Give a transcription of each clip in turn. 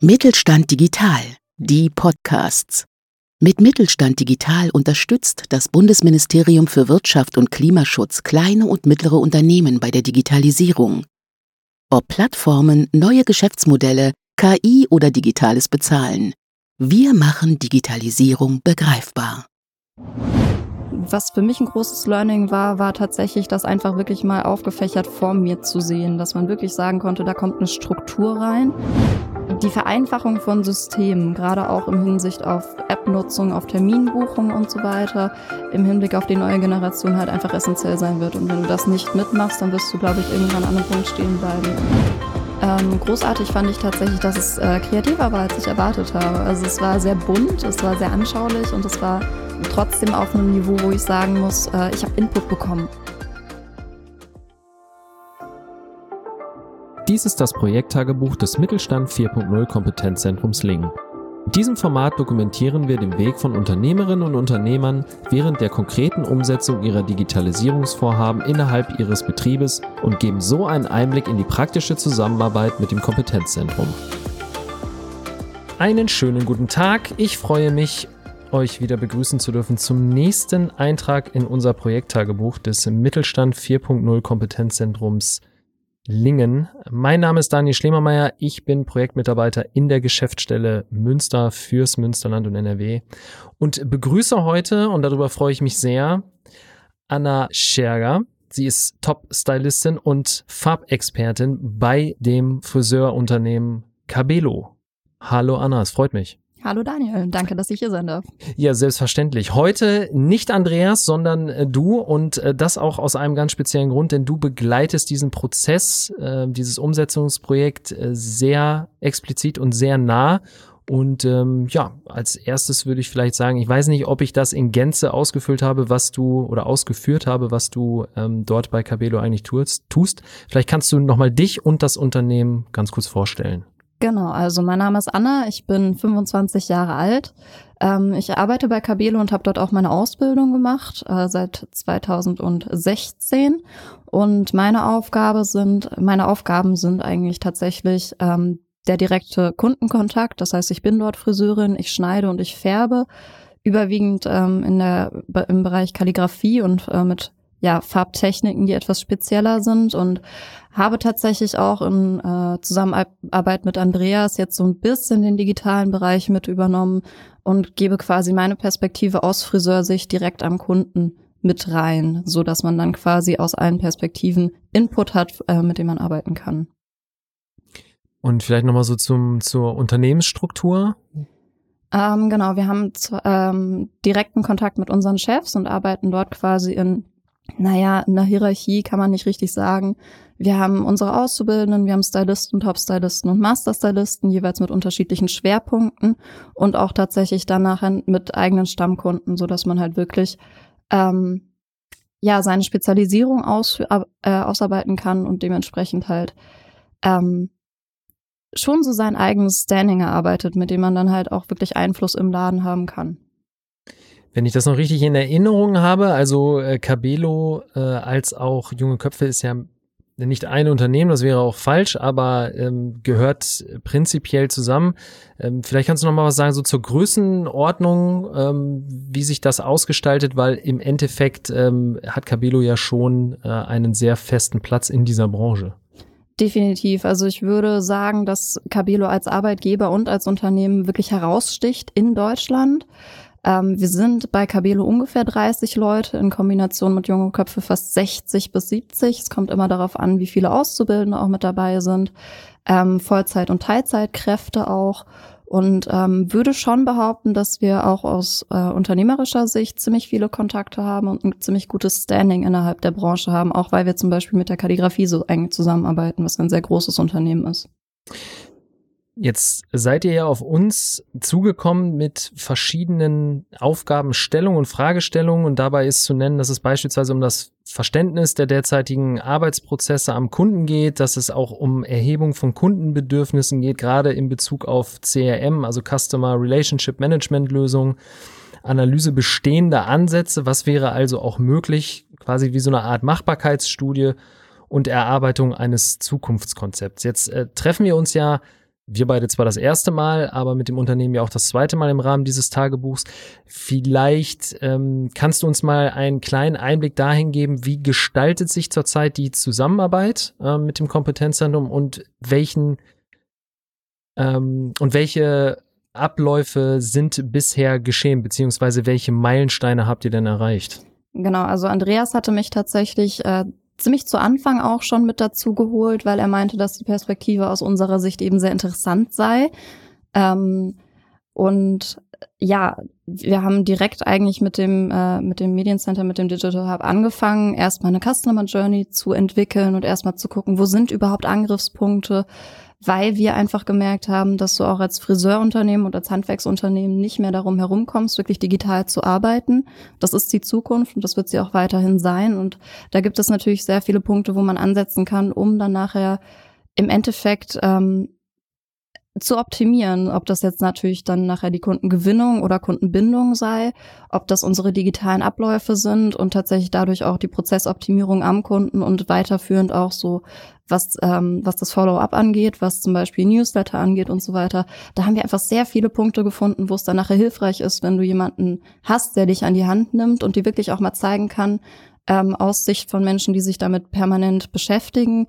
Mittelstand Digital, die Podcasts. Mit Mittelstand Digital unterstützt das Bundesministerium für Wirtschaft und Klimaschutz kleine und mittlere Unternehmen bei der Digitalisierung. Ob Plattformen, neue Geschäftsmodelle, KI oder digitales Bezahlen. Wir machen Digitalisierung begreifbar. Was für mich ein großes Learning war, war tatsächlich, das einfach wirklich mal aufgefächert vor mir zu sehen, dass man wirklich sagen konnte, da kommt eine Struktur rein. Die Vereinfachung von Systemen, gerade auch im Hinsicht auf App-Nutzung, auf Terminbuchung und so weiter, im Hinblick auf die neue Generation halt einfach essentiell sein wird. Und wenn du das nicht mitmachst, dann wirst du, glaube ich, irgendwann an einem Punkt stehen bleiben. Ähm, großartig fand ich tatsächlich, dass es äh, kreativer war, als ich erwartet habe. Also es war sehr bunt, es war sehr anschaulich und es war trotzdem auf einem Niveau, wo ich sagen muss, äh, ich habe Input bekommen. Dies ist das Projekttagebuch des Mittelstand 4.0 Kompetenzzentrums Lingen. In diesem Format dokumentieren wir den Weg von Unternehmerinnen und Unternehmern während der konkreten Umsetzung ihrer Digitalisierungsvorhaben innerhalb ihres Betriebes und geben so einen Einblick in die praktische Zusammenarbeit mit dem Kompetenzzentrum. Einen schönen guten Tag. Ich freue mich, euch wieder begrüßen zu dürfen zum nächsten Eintrag in unser Projekttagebuch des Mittelstand 4.0 Kompetenzzentrums Lingen. Mein Name ist Daniel Schlemermeier. Ich bin Projektmitarbeiter in der Geschäftsstelle Münster fürs Münsterland und NRW und begrüße heute, und darüber freue ich mich sehr, Anna Scherger. Sie ist Top-Stylistin und Farbexpertin bei dem Friseurunternehmen Cabelo. Hallo Anna, es freut mich. Hallo Daniel, danke, dass ich hier sein darf. Ja, selbstverständlich. Heute nicht Andreas, sondern äh, du und äh, das auch aus einem ganz speziellen Grund, denn du begleitest diesen Prozess, äh, dieses Umsetzungsprojekt sehr explizit und sehr nah. Und ähm, ja, als erstes würde ich vielleicht sagen, ich weiß nicht, ob ich das in Gänze ausgefüllt habe, was du oder ausgeführt habe, was du ähm, dort bei Cabelo eigentlich tust. Vielleicht kannst du nochmal dich und das Unternehmen ganz kurz vorstellen. Genau, also mein Name ist Anna, ich bin 25 Jahre alt. Ähm, ich arbeite bei Cabelo und habe dort auch meine Ausbildung gemacht äh, seit 2016. Und meine Aufgabe sind, meine Aufgaben sind eigentlich tatsächlich ähm, der direkte Kundenkontakt. Das heißt, ich bin dort Friseurin, ich schneide und ich färbe überwiegend ähm, in der im Bereich Kalligrafie und äh, mit ja, Farbtechniken, die etwas spezieller sind und habe tatsächlich auch in äh, Zusammenarbeit mit Andreas jetzt so ein bisschen den digitalen Bereich mit übernommen und gebe quasi meine Perspektive aus Friseursicht direkt am Kunden mit rein, so dass man dann quasi aus allen Perspektiven Input hat, äh, mit dem man arbeiten kann. Und vielleicht nochmal so zum, zur Unternehmensstruktur. Ähm, genau, wir haben ähm, direkten Kontakt mit unseren Chefs und arbeiten dort quasi in naja, in der Hierarchie kann man nicht richtig sagen. Wir haben unsere Auszubildenden, wir haben Stylisten, Top-Stylisten und Master-Stylisten, jeweils mit unterschiedlichen Schwerpunkten und auch tatsächlich dann nachher mit eigenen Stammkunden, so dass man halt wirklich ähm, ja seine Spezialisierung aus, äh, ausarbeiten kann und dementsprechend halt ähm, schon so sein eigenes Standing erarbeitet, mit dem man dann halt auch wirklich Einfluss im Laden haben kann wenn ich das noch richtig in Erinnerung habe, also äh, Cabelo äh, als auch Junge Köpfe ist ja nicht ein Unternehmen, das wäre auch falsch, aber ähm, gehört prinzipiell zusammen. Ähm, vielleicht kannst du noch mal was sagen so zur Größenordnung, ähm, wie sich das ausgestaltet, weil im Endeffekt ähm, hat Cabelo ja schon äh, einen sehr festen Platz in dieser Branche. Definitiv. Also ich würde sagen, dass Cabelo als Arbeitgeber und als Unternehmen wirklich heraussticht in Deutschland. Ähm, wir sind bei Cabelo ungefähr 30 Leute, in Kombination mit Junge Köpfe fast 60 bis 70. Es kommt immer darauf an, wie viele Auszubildende auch mit dabei sind. Ähm, Vollzeit- und Teilzeitkräfte auch. Und ähm, würde schon behaupten, dass wir auch aus äh, unternehmerischer Sicht ziemlich viele Kontakte haben und ein ziemlich gutes Standing innerhalb der Branche haben, auch weil wir zum Beispiel mit der Kalligrafie so eng zusammenarbeiten, was ein sehr großes Unternehmen ist. Jetzt seid ihr ja auf uns zugekommen mit verschiedenen Aufgabenstellungen und Fragestellungen und dabei ist zu nennen, dass es beispielsweise um das Verständnis der derzeitigen Arbeitsprozesse am Kunden geht, dass es auch um Erhebung von Kundenbedürfnissen geht, gerade in Bezug auf CRM, also Customer Relationship Management Lösungen, Analyse bestehender Ansätze, was wäre also auch möglich, quasi wie so eine Art Machbarkeitsstudie und Erarbeitung eines Zukunftskonzepts. Jetzt äh, treffen wir uns ja wir beide zwar das erste Mal, aber mit dem Unternehmen ja auch das zweite Mal im Rahmen dieses Tagebuchs. Vielleicht ähm, kannst du uns mal einen kleinen Einblick dahin geben, wie gestaltet sich zurzeit die Zusammenarbeit äh, mit dem Kompetenzzentrum und welchen ähm, und welche Abläufe sind bisher geschehen, beziehungsweise welche Meilensteine habt ihr denn erreicht? Genau, also Andreas hatte mich tatsächlich äh, ziemlich zu Anfang auch schon mit dazu geholt, weil er meinte, dass die Perspektive aus unserer Sicht eben sehr interessant sei. Ähm, und ja, wir haben direkt eigentlich mit dem äh, mit dem Mediencenter, mit dem Digital Hub angefangen, erstmal eine Customer Journey zu entwickeln und erstmal zu gucken, wo sind überhaupt Angriffspunkte, weil wir einfach gemerkt haben, dass du auch als Friseurunternehmen und als Handwerksunternehmen nicht mehr darum herumkommst, wirklich digital zu arbeiten. Das ist die Zukunft und das wird sie auch weiterhin sein. Und da gibt es natürlich sehr viele Punkte, wo man ansetzen kann, um dann nachher im Endeffekt ähm, zu optimieren, ob das jetzt natürlich dann nachher die Kundengewinnung oder Kundenbindung sei, ob das unsere digitalen Abläufe sind und tatsächlich dadurch auch die Prozessoptimierung am Kunden und weiterführend auch so, was, ähm, was das Follow-up angeht, was zum Beispiel Newsletter angeht und so weiter. Da haben wir einfach sehr viele Punkte gefunden, wo es dann nachher hilfreich ist, wenn du jemanden hast, der dich an die Hand nimmt und dir wirklich auch mal zeigen kann, ähm, aus Sicht von Menschen, die sich damit permanent beschäftigen,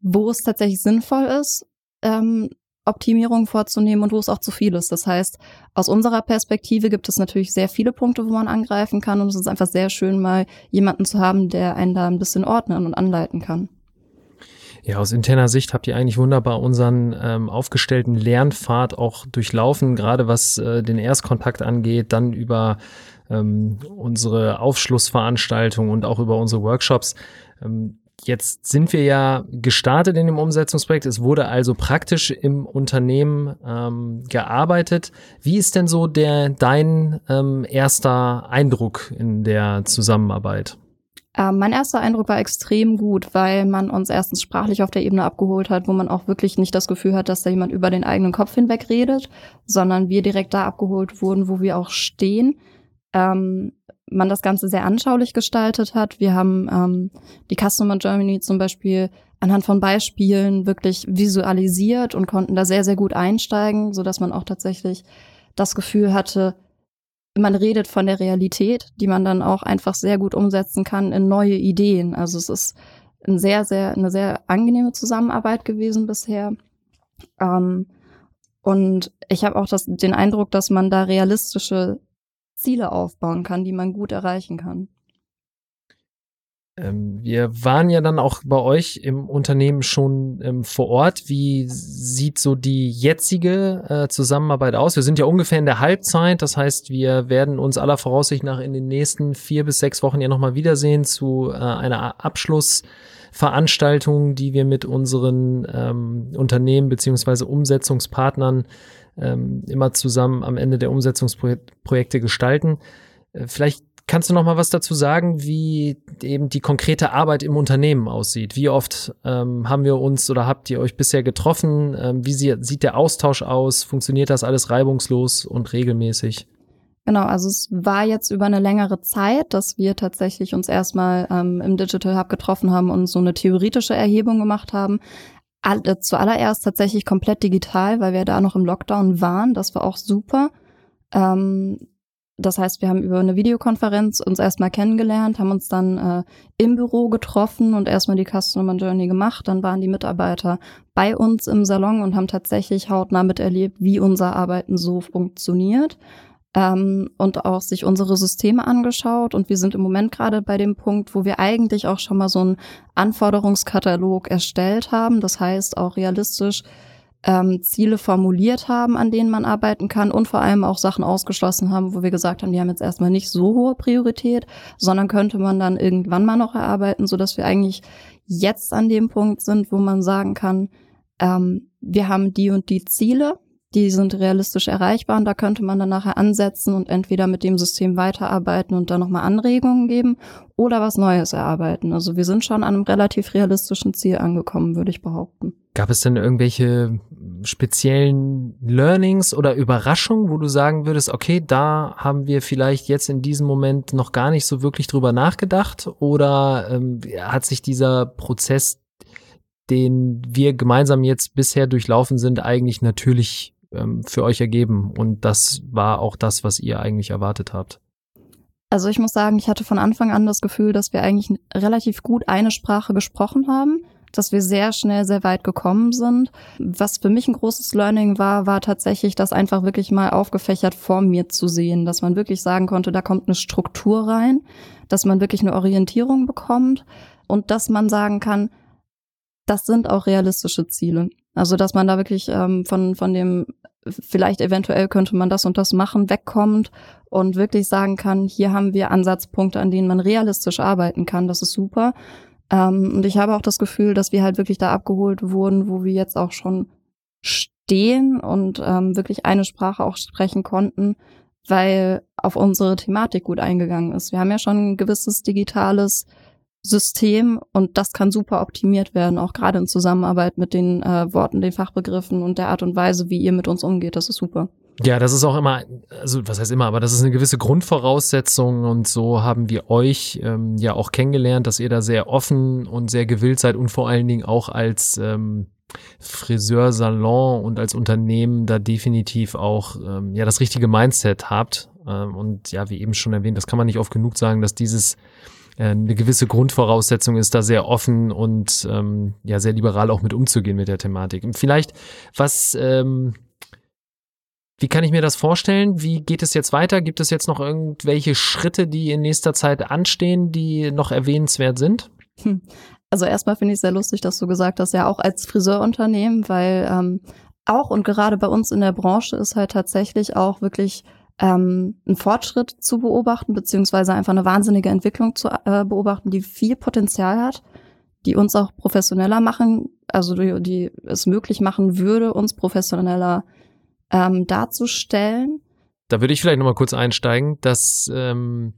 wo es tatsächlich sinnvoll ist, ähm, Optimierung vorzunehmen und wo es auch zu viel ist. Das heißt, aus unserer Perspektive gibt es natürlich sehr viele Punkte, wo man angreifen kann und es ist einfach sehr schön, mal jemanden zu haben, der einen da ein bisschen ordnen und anleiten kann. Ja, aus interner Sicht habt ihr eigentlich wunderbar unseren ähm, aufgestellten Lernpfad auch durchlaufen, gerade was äh, den Erstkontakt angeht, dann über ähm, unsere Aufschlussveranstaltung und auch über unsere Workshops. Ähm, Jetzt sind wir ja gestartet in dem Umsetzungsprojekt. Es wurde also praktisch im Unternehmen ähm, gearbeitet. Wie ist denn so der dein ähm, erster Eindruck in der Zusammenarbeit? Ähm, mein erster Eindruck war extrem gut, weil man uns erstens sprachlich auf der Ebene abgeholt hat, wo man auch wirklich nicht das Gefühl hat, dass da jemand über den eigenen Kopf hinweg redet, sondern wir direkt da abgeholt wurden, wo wir auch stehen. Ähm, man das Ganze sehr anschaulich gestaltet hat. Wir haben ähm, die Customer Germany zum Beispiel anhand von Beispielen wirklich visualisiert und konnten da sehr, sehr gut einsteigen, so dass man auch tatsächlich das Gefühl hatte, man redet von der Realität, die man dann auch einfach sehr gut umsetzen kann in neue Ideen. Also es ist ein sehr, sehr, eine sehr angenehme Zusammenarbeit gewesen bisher. Ähm, und ich habe auch das, den Eindruck, dass man da realistische Ziele aufbauen kann, die man gut erreichen kann. Ähm, wir waren ja dann auch bei euch im Unternehmen schon ähm, vor Ort. Wie sieht so die jetzige äh, Zusammenarbeit aus? Wir sind ja ungefähr in der Halbzeit. Das heißt, wir werden uns aller Voraussicht nach in den nächsten vier bis sechs Wochen ja nochmal wiedersehen zu äh, einer Abschlussveranstaltung, die wir mit unseren ähm, Unternehmen beziehungsweise Umsetzungspartnern ähm, immer zusammen am Ende der Umsetzungsprojekte gestalten. Äh, vielleicht kannst du noch mal was dazu sagen, wie eben die konkrete Arbeit im Unternehmen aussieht? Wie oft ähm, haben wir uns oder habt ihr euch bisher getroffen? Ähm, wie sie, sieht der Austausch aus? Funktioniert das alles reibungslos und regelmäßig? Genau, also es war jetzt über eine längere Zeit, dass wir tatsächlich uns erstmal ähm, im Digital Hub getroffen haben und so eine theoretische Erhebung gemacht haben all, äh, zuallererst tatsächlich komplett digital, weil wir da noch im Lockdown waren. Das war auch super. Ähm, das heißt, wir haben über eine Videokonferenz uns erstmal kennengelernt, haben uns dann äh, im Büro getroffen und erstmal die Customer Journey gemacht. Dann waren die Mitarbeiter bei uns im Salon und haben tatsächlich hautnah miterlebt, wie unser Arbeiten so funktioniert ähm, und auch sich unsere Systeme angeschaut. Und wir sind im Moment gerade bei dem Punkt, wo wir eigentlich auch schon mal so einen Anforderungskatalog erstellt haben. Das heißt auch realistisch ähm, Ziele formuliert haben, an denen man arbeiten kann und vor allem auch Sachen ausgeschlossen haben, wo wir gesagt haben, die haben jetzt erstmal nicht so hohe Priorität, sondern könnte man dann irgendwann mal noch erarbeiten, so dass wir eigentlich jetzt an dem Punkt sind, wo man sagen kann, ähm, wir haben die und die Ziele, die sind realistisch erreichbar und da könnte man dann nachher ansetzen und entweder mit dem System weiterarbeiten und dann nochmal Anregungen geben oder was Neues erarbeiten. Also wir sind schon an einem relativ realistischen Ziel angekommen, würde ich behaupten. Gab es denn irgendwelche speziellen Learnings oder Überraschungen, wo du sagen würdest, okay, da haben wir vielleicht jetzt in diesem Moment noch gar nicht so wirklich drüber nachgedacht oder ähm, hat sich dieser Prozess den wir gemeinsam jetzt bisher durchlaufen sind, eigentlich natürlich ähm, für euch ergeben. Und das war auch das, was ihr eigentlich erwartet habt. Also ich muss sagen, ich hatte von Anfang an das Gefühl, dass wir eigentlich relativ gut eine Sprache gesprochen haben, dass wir sehr schnell sehr weit gekommen sind. Was für mich ein großes Learning war, war tatsächlich, das einfach wirklich mal aufgefächert vor mir zu sehen, dass man wirklich sagen konnte, da kommt eine Struktur rein, dass man wirklich eine Orientierung bekommt und dass man sagen kann, das sind auch realistische Ziele. Also dass man da wirklich ähm, von, von dem, vielleicht eventuell könnte man das und das machen, wegkommt und wirklich sagen kann, hier haben wir Ansatzpunkte, an denen man realistisch arbeiten kann. Das ist super. Ähm, und ich habe auch das Gefühl, dass wir halt wirklich da abgeholt wurden, wo wir jetzt auch schon stehen und ähm, wirklich eine Sprache auch sprechen konnten, weil auf unsere Thematik gut eingegangen ist. Wir haben ja schon ein gewisses digitales System und das kann super optimiert werden, auch gerade in Zusammenarbeit mit den äh, Worten, den Fachbegriffen und der Art und Weise, wie ihr mit uns umgeht. Das ist super. Ja, das ist auch immer, also was heißt immer, aber das ist eine gewisse Grundvoraussetzung und so haben wir euch ähm, ja auch kennengelernt, dass ihr da sehr offen und sehr gewillt seid und vor allen Dingen auch als ähm, Friseursalon und als Unternehmen da definitiv auch ähm, ja das richtige Mindset habt. Ähm, und ja, wie eben schon erwähnt, das kann man nicht oft genug sagen, dass dieses eine gewisse Grundvoraussetzung ist, da sehr offen und ähm, ja sehr liberal auch mit umzugehen mit der Thematik. Vielleicht, was, ähm, wie kann ich mir das vorstellen? Wie geht es jetzt weiter? Gibt es jetzt noch irgendwelche Schritte, die in nächster Zeit anstehen, die noch erwähnenswert sind? Hm. Also erstmal finde ich sehr lustig, dass du gesagt hast, ja auch als Friseurunternehmen, weil ähm, auch und gerade bei uns in der Branche ist halt tatsächlich auch wirklich ähm, einen Fortschritt zu beobachten, beziehungsweise einfach eine wahnsinnige Entwicklung zu äh, beobachten, die viel Potenzial hat, die uns auch professioneller machen, also die, die es möglich machen würde, uns professioneller ähm, darzustellen. Da würde ich vielleicht nochmal kurz einsteigen, dass, ähm,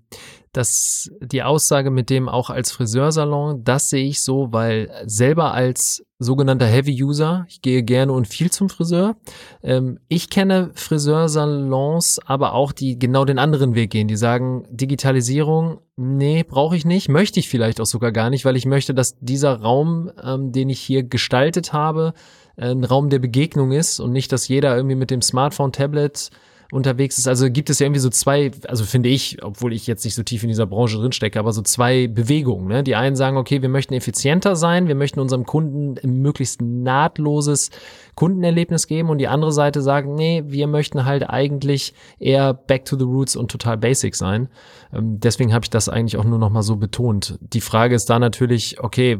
dass die Aussage mit dem auch als Friseursalon, das sehe ich so, weil selber als sogenannter Heavy User, ich gehe gerne und viel zum Friseur. Ähm, ich kenne Friseursalons, aber auch die genau den anderen Weg gehen, die sagen, Digitalisierung, nee, brauche ich nicht, möchte ich vielleicht auch sogar gar nicht, weil ich möchte, dass dieser Raum, ähm, den ich hier gestaltet habe, äh, ein Raum der Begegnung ist und nicht, dass jeder irgendwie mit dem Smartphone, Tablet unterwegs ist. Also gibt es ja irgendwie so zwei, also finde ich, obwohl ich jetzt nicht so tief in dieser Branche drinstecke, aber so zwei Bewegungen. Ne? Die einen sagen, okay, wir möchten effizienter sein, wir möchten unserem Kunden möglichst nahtloses Kundenerlebnis geben und die andere Seite sagt, nee, wir möchten halt eigentlich eher back to the roots und total basic sein. Ähm, deswegen habe ich das eigentlich auch nur noch mal so betont. Die Frage ist da natürlich, okay,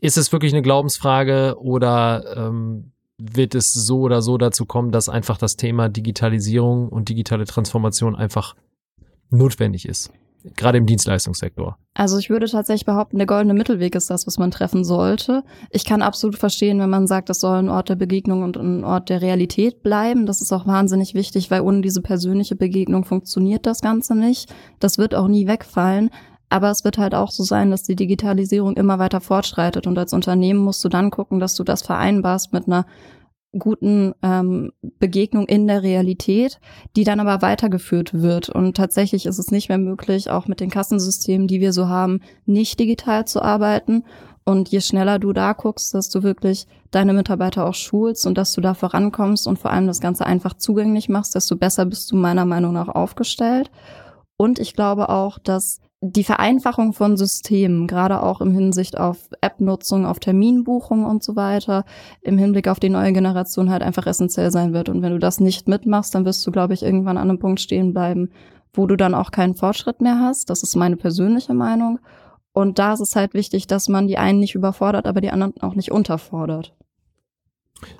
ist es wirklich eine Glaubensfrage oder ähm, wird es so oder so dazu kommen, dass einfach das Thema Digitalisierung und digitale Transformation einfach notwendig ist. Gerade im Dienstleistungssektor. Also ich würde tatsächlich behaupten, der goldene Mittelweg ist das, was man treffen sollte. Ich kann absolut verstehen, wenn man sagt, das soll ein Ort der Begegnung und ein Ort der Realität bleiben. Das ist auch wahnsinnig wichtig, weil ohne diese persönliche Begegnung funktioniert das Ganze nicht. Das wird auch nie wegfallen. Aber es wird halt auch so sein, dass die Digitalisierung immer weiter fortschreitet und als Unternehmen musst du dann gucken, dass du das vereinbarst mit einer guten ähm, Begegnung in der Realität, die dann aber weitergeführt wird. Und tatsächlich ist es nicht mehr möglich, auch mit den Kassensystemen, die wir so haben, nicht digital zu arbeiten. Und je schneller du da guckst, dass du wirklich deine Mitarbeiter auch schulst und dass du da vorankommst und vor allem das Ganze einfach zugänglich machst, desto besser bist du meiner Meinung nach aufgestellt. Und ich glaube auch, dass die Vereinfachung von Systemen, gerade auch im Hinsicht auf App-Nutzung, auf Terminbuchung und so weiter, im Hinblick auf die neue Generation halt einfach essentiell sein wird. Und wenn du das nicht mitmachst, dann wirst du, glaube ich, irgendwann an einem Punkt stehen bleiben, wo du dann auch keinen Fortschritt mehr hast. Das ist meine persönliche Meinung. Und da ist es halt wichtig, dass man die einen nicht überfordert, aber die anderen auch nicht unterfordert.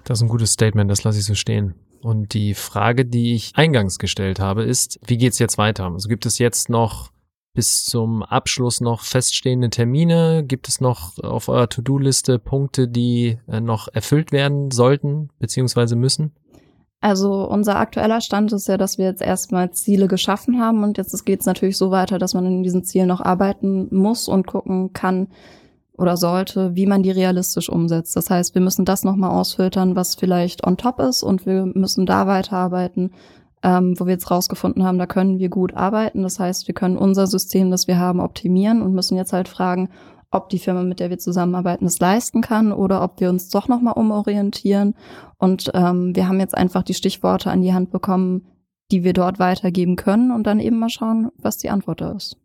Das ist ein gutes Statement, das lasse ich so stehen. Und die Frage, die ich eingangs gestellt habe, ist, wie geht's jetzt weiter? Also gibt es jetzt noch bis zum Abschluss noch feststehende Termine? Gibt es noch auf eurer To-Do-Liste Punkte, die äh, noch erfüllt werden sollten bzw. müssen? Also unser aktueller Stand ist ja, dass wir jetzt erstmal Ziele geschaffen haben und jetzt geht es natürlich so weiter, dass man in diesen Zielen noch arbeiten muss und gucken kann oder sollte, wie man die realistisch umsetzt. Das heißt, wir müssen das nochmal ausfiltern, was vielleicht on top ist und wir müssen da weiterarbeiten ähm, wo wir jetzt rausgefunden haben, da können wir gut arbeiten. Das heißt, wir können unser System, das wir haben, optimieren und müssen jetzt halt fragen, ob die Firma, mit der wir zusammenarbeiten, es leisten kann oder ob wir uns doch nochmal umorientieren. Und ähm, wir haben jetzt einfach die Stichworte an die Hand bekommen, die wir dort weitergeben können und dann eben mal schauen, was die Antwort da ist.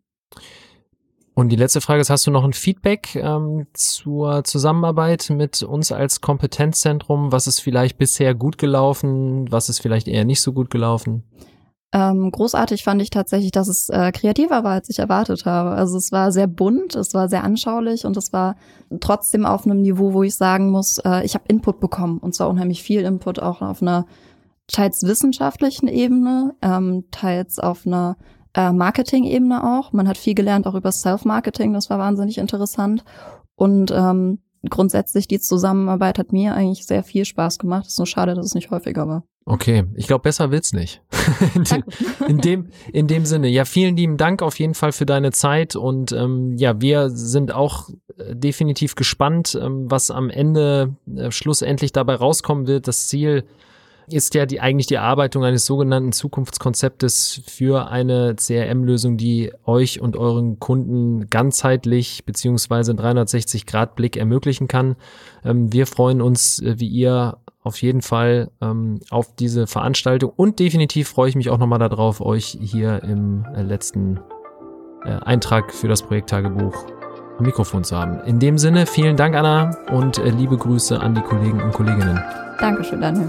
Und die letzte Frage ist, hast du noch ein Feedback ähm, zur Zusammenarbeit mit uns als Kompetenzzentrum? Was ist vielleicht bisher gut gelaufen? Was ist vielleicht eher nicht so gut gelaufen? Ähm, großartig fand ich tatsächlich, dass es äh, kreativer war, als ich erwartet habe. Also es war sehr bunt, es war sehr anschaulich und es war trotzdem auf einem Niveau, wo ich sagen muss, äh, ich habe Input bekommen und zwar unheimlich viel Input auch auf einer teils wissenschaftlichen Ebene, ähm, teils auf einer äh, Marketing-Ebene auch. Man hat viel gelernt auch über Self-Marketing, das war wahnsinnig interessant. Und ähm, grundsätzlich die Zusammenarbeit hat mir eigentlich sehr viel Spaß gemacht. ist nur schade, dass es nicht häufiger war. Okay, ich glaube, besser wird's nicht. in, dem, in, dem, in dem Sinne. Ja, vielen lieben Dank auf jeden Fall für deine Zeit und ähm, ja, wir sind auch äh, definitiv gespannt, ähm, was am Ende äh, schlussendlich dabei rauskommen wird. Das Ziel ist ja die, eigentlich die Erarbeitung eines sogenannten Zukunftskonzeptes für eine CRM-Lösung, die euch und euren Kunden ganzheitlich beziehungsweise 360-Grad-Blick ermöglichen kann. Ähm, wir freuen uns, äh, wie ihr, auf jeden Fall ähm, auf diese Veranstaltung und definitiv freue ich mich auch nochmal darauf, euch hier im äh, letzten äh, Eintrag für das Projekttagebuch am Mikrofon zu haben. In dem Sinne, vielen Dank, Anna, und äh, liebe Grüße an die Kollegen und Kolleginnen. Dankeschön, Daniel.